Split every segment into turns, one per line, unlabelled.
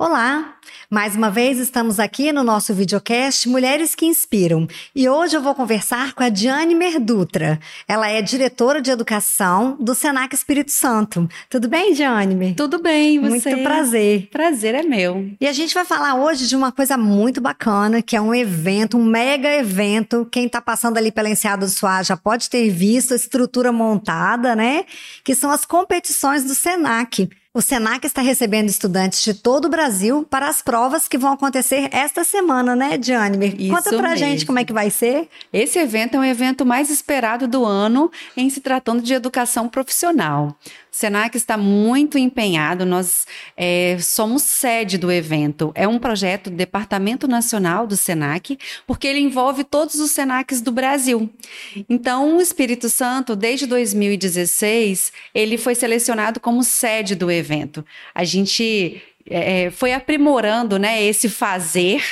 Olá! Mais uma vez estamos aqui no nosso videocast Mulheres que Inspiram e hoje eu vou conversar com a Diane Merdutra. Ela é diretora de educação do Senac Espírito Santo. Tudo bem, Diane?
Tudo bem, você?
Muito prazer.
Prazer é meu.
E a gente vai falar hoje de uma coisa muito bacana, que é um evento, um mega evento. Quem está passando ali pela Enseada do Soar já pode ter visto a estrutura montada, né? Que são as competições do Senac. O Senac está recebendo estudantes de todo o Brasil para as provas que vão acontecer esta semana, né, Diane? Conta pra mesmo. gente como é que vai ser.
Esse evento é o evento mais esperado do ano em se tratando de educação profissional. Senac está muito empenhado, nós é, somos sede do evento. É um projeto do Departamento Nacional do Senac, porque ele envolve todos os Senacs do Brasil. Então, o Espírito Santo, desde 2016, ele foi selecionado como sede do evento. A gente é, foi aprimorando né, esse fazer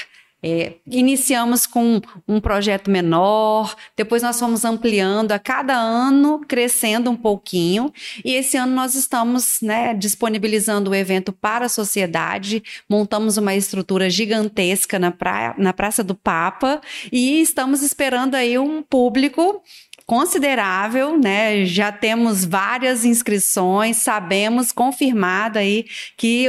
é, iniciamos com um projeto menor, depois nós fomos ampliando a cada ano, crescendo um pouquinho, e esse ano nós estamos né, disponibilizando o evento para a sociedade, montamos uma estrutura gigantesca na, praia, na Praça do Papa e estamos esperando aí um público considerável, né? Já temos várias inscrições, sabemos confirmado aí que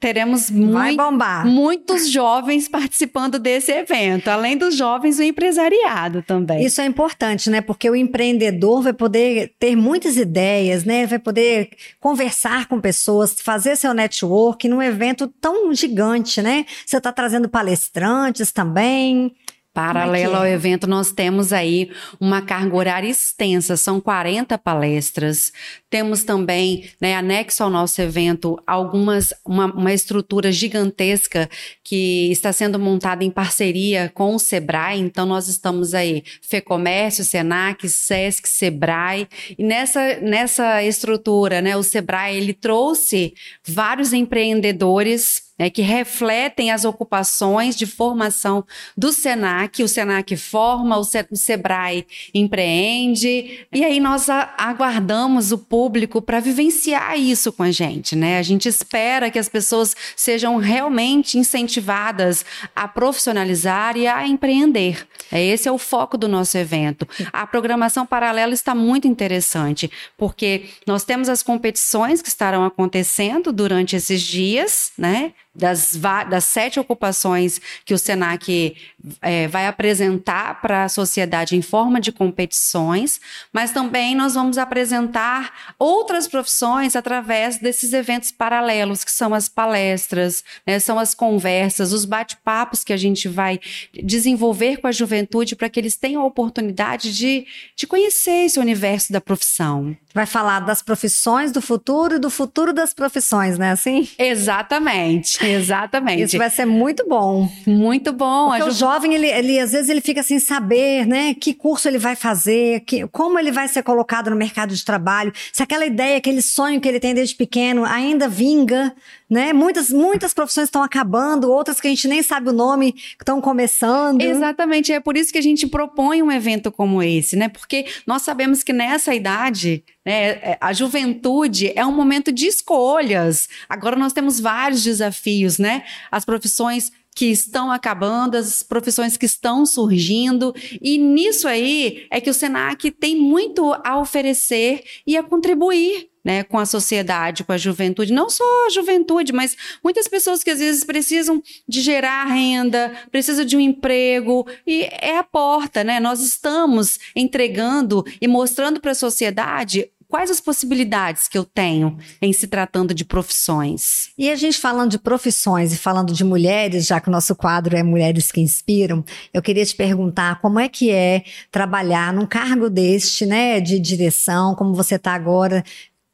teremos muito, muitos jovens participando desse evento, além dos jovens, o empresariado também.
Isso é importante, né? Porque o empreendedor vai poder ter muitas ideias, né? Vai poder conversar com pessoas, fazer seu network num evento tão gigante, né? Você está trazendo palestrantes também.
Paralelo é ao é? evento, nós temos aí uma carga horária extensa, são 40 palestras. Temos também, né, anexo ao nosso evento, algumas, uma, uma estrutura gigantesca que está sendo montada em parceria com o Sebrae. Então, nós estamos aí, FEComércio, Senac, Sesc, Sebrae. E nessa, nessa estrutura, né, o Sebrae, ele trouxe vários empreendedores né, que refletem as ocupações de formação do SENAC. O SENAC forma, o, Se o SEBRAE empreende, e aí nós aguardamos o público para vivenciar isso com a gente. Né? A gente espera que as pessoas sejam realmente incentivadas a profissionalizar e a empreender. É, esse é o foco do nosso evento. A programação paralela está muito interessante, porque nós temos as competições que estarão acontecendo durante esses dias, né? Das, das sete ocupações que o SENAC é, vai apresentar para a sociedade em forma de competições, mas também nós vamos apresentar outras profissões através desses eventos paralelos, que são as palestras, né, são as conversas, os bate-papos que a gente vai desenvolver com a juventude para que eles tenham a oportunidade de, de conhecer esse universo da profissão.
Vai falar das profissões do futuro e do futuro das profissões, né? Assim?
Exatamente. Exatamente.
Isso vai ser muito bom.
Muito bom.
Porque o jovem, ele, ele às vezes ele fica sem saber, né? Que curso ele vai fazer, que, como ele vai ser colocado no mercado de trabalho, se aquela ideia, aquele sonho que ele tem desde pequeno ainda vinga, né? Muitas, muitas profissões estão acabando, outras que a gente nem sabe o nome estão começando.
Exatamente, é por isso que a gente propõe um evento como esse, né? Porque nós sabemos que nessa idade, né, é, a juventude é um momento de escolhas. Agora nós temos vários desafios, né? As profissões que estão acabando, as profissões que estão surgindo, e nisso aí é que o Senac tem muito a oferecer e a contribuir né, com a sociedade, com a juventude, não só a juventude, mas muitas pessoas que às vezes precisam de gerar renda, precisam de um emprego, e é a porta, né? Nós estamos entregando e mostrando para a sociedade quais as possibilidades que eu tenho em se tratando de profissões?
E a gente falando de profissões e falando de mulheres, já que o nosso quadro é Mulheres que Inspiram, eu queria te perguntar como é que é trabalhar num cargo deste, né, de direção, como você está agora,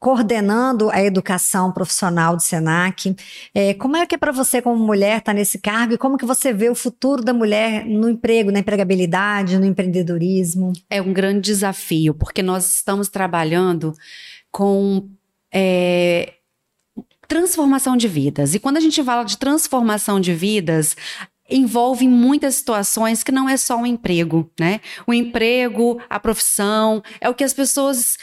coordenando a educação profissional do Senac. É, como é que é para você, como mulher, estar tá nesse cargo e como que você vê o futuro da mulher no emprego, na empregabilidade, no empreendedorismo?
É um grande desafio, porque nós estamos trabalhando com é, transformação de vidas. E quando a gente fala de transformação de vidas, envolve muitas situações que não é só um emprego, né? O emprego, a profissão, é o que as pessoas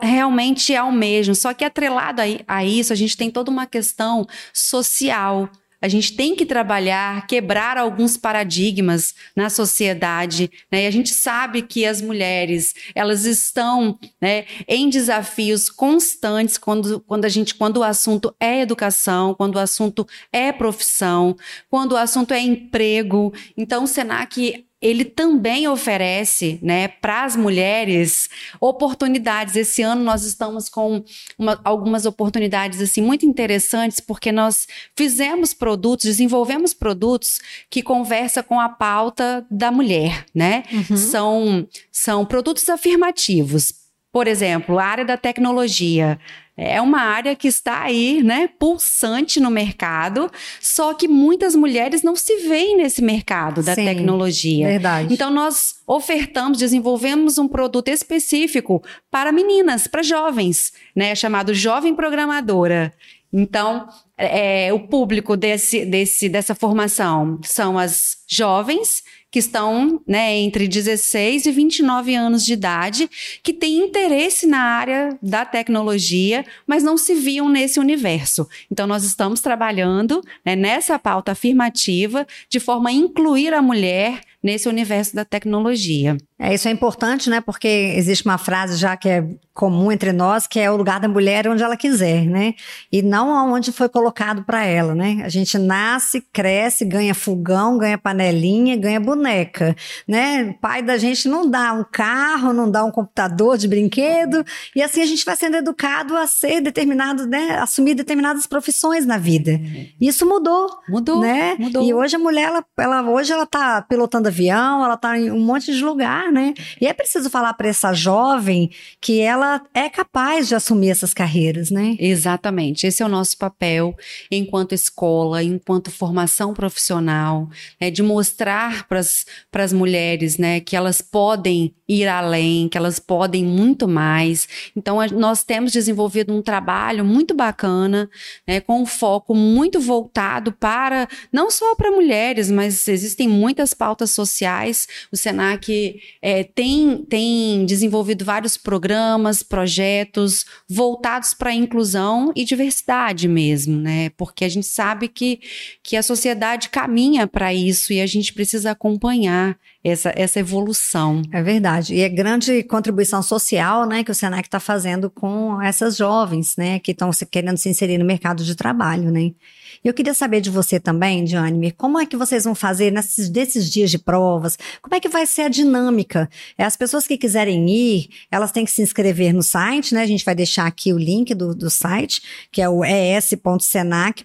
realmente almejam. Só que atrelado a, a isso, a gente tem toda uma questão social, a gente tem que trabalhar, quebrar alguns paradigmas na sociedade, né? E a gente sabe que as mulheres, elas estão, né, em desafios constantes quando, quando a gente, quando o assunto é educação, quando o assunto é profissão, quando o assunto é emprego. Então, o Senac ele também oferece, né, para as mulheres oportunidades. Esse ano nós estamos com uma, algumas oportunidades assim muito interessantes porque nós fizemos produtos, desenvolvemos produtos que conversa com a pauta da mulher, né? Uhum. São são produtos afirmativos. Por exemplo, a área da tecnologia é uma área que está aí, né, pulsante no mercado, só que muitas mulheres não se veem nesse mercado da Sim, tecnologia.
Verdade.
Então nós ofertamos, desenvolvemos um produto específico para meninas, para jovens, né, chamado Jovem Programadora. Então, é, o público desse, desse, dessa formação são as jovens que estão né, entre 16 e 29 anos de idade, que têm interesse na área da tecnologia, mas não se viam nesse universo. Então, nós estamos trabalhando né, nessa pauta afirmativa de forma a incluir a mulher nesse universo da tecnologia.
É, isso é importante, né? Porque existe uma frase já que é comum entre nós, que é o lugar da mulher onde ela quiser, né? E não aonde foi colocado para ela, né? A gente nasce, cresce, ganha fogão, ganha panelinha, ganha boneca, né? O pai da gente não dá um carro, não dá um computador de brinquedo, e assim a gente vai sendo educado a ser determinado, né? Assumir determinadas profissões na vida. Isso mudou.
Mudou,
né?
Mudou.
E hoje a mulher, ela, ela hoje ela tá pilotando avião, ela tá em um monte de lugar, né? E é preciso falar para essa jovem que ela é capaz de assumir essas carreiras, né?
Exatamente. Esse é o nosso papel enquanto escola, enquanto formação profissional, é de mostrar para as mulheres, né, que elas podem ir além, que elas podem muito mais. Então, a, nós temos desenvolvido um trabalho muito bacana, né, com um foco muito voltado para não só para mulheres, mas existem muitas pautas sociais. O Senac é, tem, tem desenvolvido vários programas, projetos voltados para a inclusão e diversidade mesmo, né? Porque a gente sabe que, que a sociedade caminha para isso e a gente precisa acompanhar essa, essa evolução.
É verdade. E é grande contribuição social, né, que o Senac está fazendo com essas jovens, né, que estão querendo se inserir no mercado de trabalho, né. Eu queria saber de você também, Diane, como é que vocês vão fazer nesses desses dias de provas? Como é que vai ser a dinâmica? É, as pessoas que quiserem ir, elas têm que se inscrever no site, né? A gente vai deixar aqui o link do, do site, que é o es.senac.br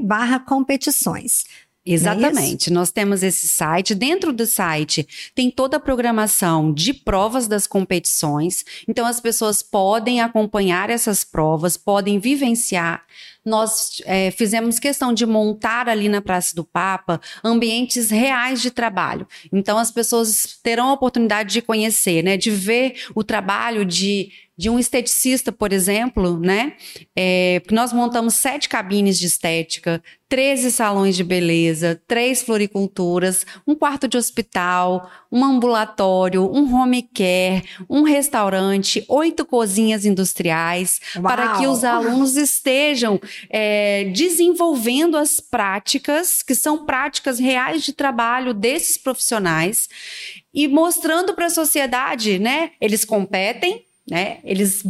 barra competições.
É Exatamente. É Nós temos esse site. Dentro do site tem toda a programação de provas das competições. Então as pessoas podem acompanhar essas provas, podem vivenciar. Nós é, fizemos questão de montar ali na Praça do Papa ambientes reais de trabalho. Então as pessoas terão a oportunidade de conhecer, né, de ver o trabalho de de um esteticista, por exemplo, né? É, nós montamos sete cabines de estética, 13 salões de beleza, três floriculturas, um quarto de hospital, um ambulatório, um home care, um restaurante, oito cozinhas industriais, Uau. para que os alunos estejam é, desenvolvendo as práticas, que são práticas reais de trabalho desses profissionais, e mostrando para a sociedade, né? Eles competem, né? Eles,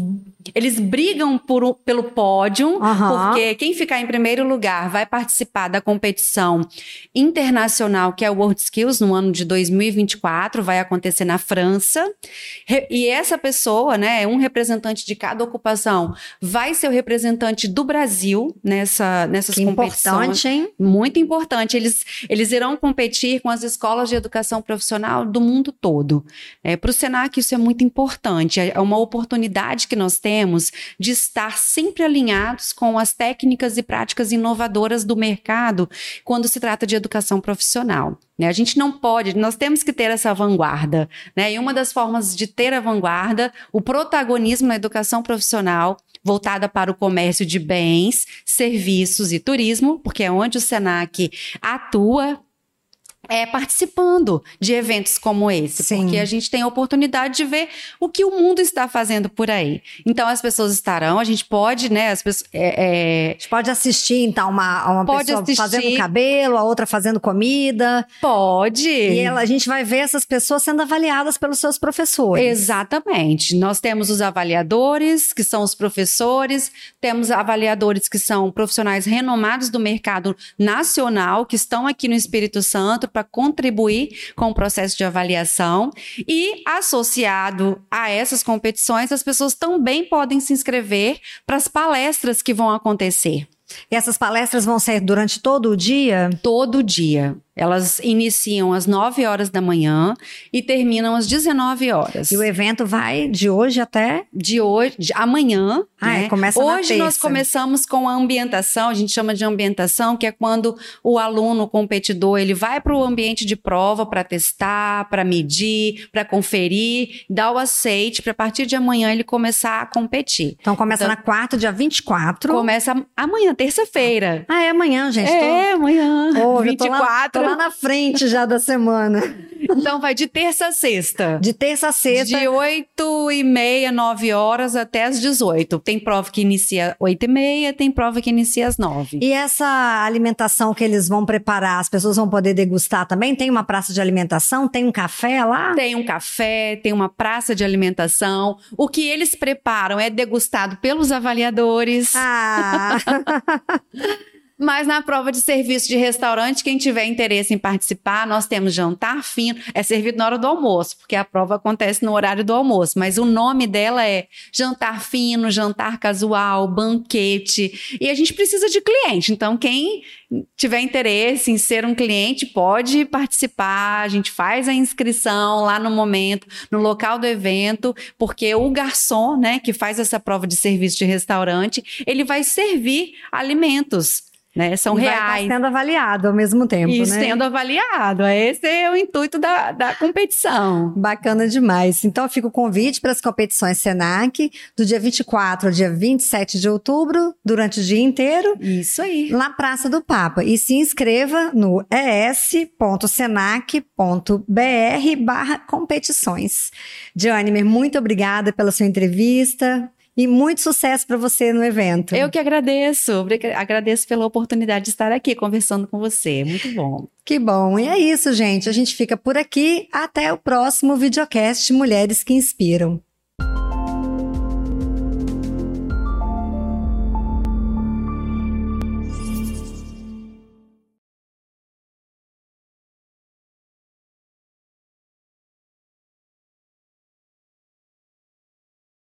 eles brigam por, pelo pódio, uhum. porque quem ficar em primeiro lugar vai participar da competição internacional, que é o World Skills, no ano de 2024, vai acontecer na França. E essa pessoa, né, um representante de cada ocupação, vai ser o representante do Brasil nessa, nessas que competições.
Importante, hein?
Muito importante. Eles, eles irão competir com as escolas de educação profissional do mundo todo. É, Para o Senac, isso é muito importante. É uma oportunidade que nós temos de estar sempre alinhados com as técnicas e práticas inovadoras do mercado quando se trata de educação profissional. Né? A gente não pode, nós temos que ter essa vanguarda. Né? E uma das formas de ter a vanguarda, o protagonismo na educação profissional, voltada para o comércio de bens, serviços e turismo, porque é onde o SENAC atua é, participando de eventos como esse,
Sim.
porque a gente tem a oportunidade de ver o que o mundo está fazendo por aí. Então as pessoas estarão, a gente pode, né? As pessoas, é,
A gente pode assistir, então, uma, uma
Pode
pessoa
assistir.
fazendo cabelo, a outra fazendo comida.
pode.
E ela- a gente vai ver essas pessoas sendo avaliadas pelos seus professores.
Exatamente. Nós temos os avaliadores, que são os professores, temos avaliadores que são profissionais renomados do mercado nacional, que estão aqui no Espírito Santo para contribuir com o processo de avaliação. E associado a essas competições, as pessoas também podem se inscrever para as palestras que vão acontecer
E essas palestras vão ser durante todo o dia?
todo dia. Elas iniciam às 9 horas da manhã e terminam às 19 horas.
E o evento vai de hoje até.
de hoje, de amanhã.
Ah, é,
né?
começa na
Hoje nós começamos com a ambientação, a gente chama de ambientação, que é quando o aluno, o competidor, ele vai para o ambiente de prova para testar, para medir, para conferir, dar o aceite, para a partir de amanhã ele começar a competir.
Então começa
Então-
na quarta, dia 24.
Começa amanhã, terça-feira.
Ah, é amanhã, gente.
É, amanhã,
Tô... Tô lá,
24.
Tô lá na frente já da semana.
Então vai de terça a sexta.
De terça a sexta.
De 8 e meia, 9 horas até as 18. Tem prova que inicia 8 e meia, tem prova que inicia às 9.
E essa alimentação que eles vão preparar, as pessoas vão poder degustar também? Tem uma praça de alimentação? Tem um café lá?
Tem um café, tem uma praça de alimentação. O que eles preparam é degustado pelos avaliadores.
Ah,
Mas na prova de serviço de restaurante, quem tiver interesse em participar, nós temos jantar fino. É servido na hora do almoço, porque a prova acontece no horário do almoço. Mas o nome dela é jantar fino, jantar casual, banquete. E a gente precisa de cliente. Então, quem tiver interesse em ser um cliente, pode participar. A gente faz a inscrição lá no momento, no local do evento, porque o garçom, né, que faz essa prova de serviço de restaurante, ele vai servir alimentos. Né, são
e vai
reais.
estar sendo avaliado ao mesmo tempo,
E
né?
sendo avaliado. Esse é o intuito da, da competição.
Bacana demais. Então fica o convite para as competições Senac, do dia 24 ao dia 27 de outubro, durante o dia inteiro,
Isso aí.
na Praça do Papa. E se inscreva no es.senac.br barra competições. Diane, muito obrigada pela sua entrevista e muito sucesso para você no evento.
Eu que agradeço. Agradeço pela oportunidade de estar aqui conversando com você. Muito bom.
Que bom. E é isso, gente. A gente fica por aqui. Até o próximo videocast Mulheres que Inspiram.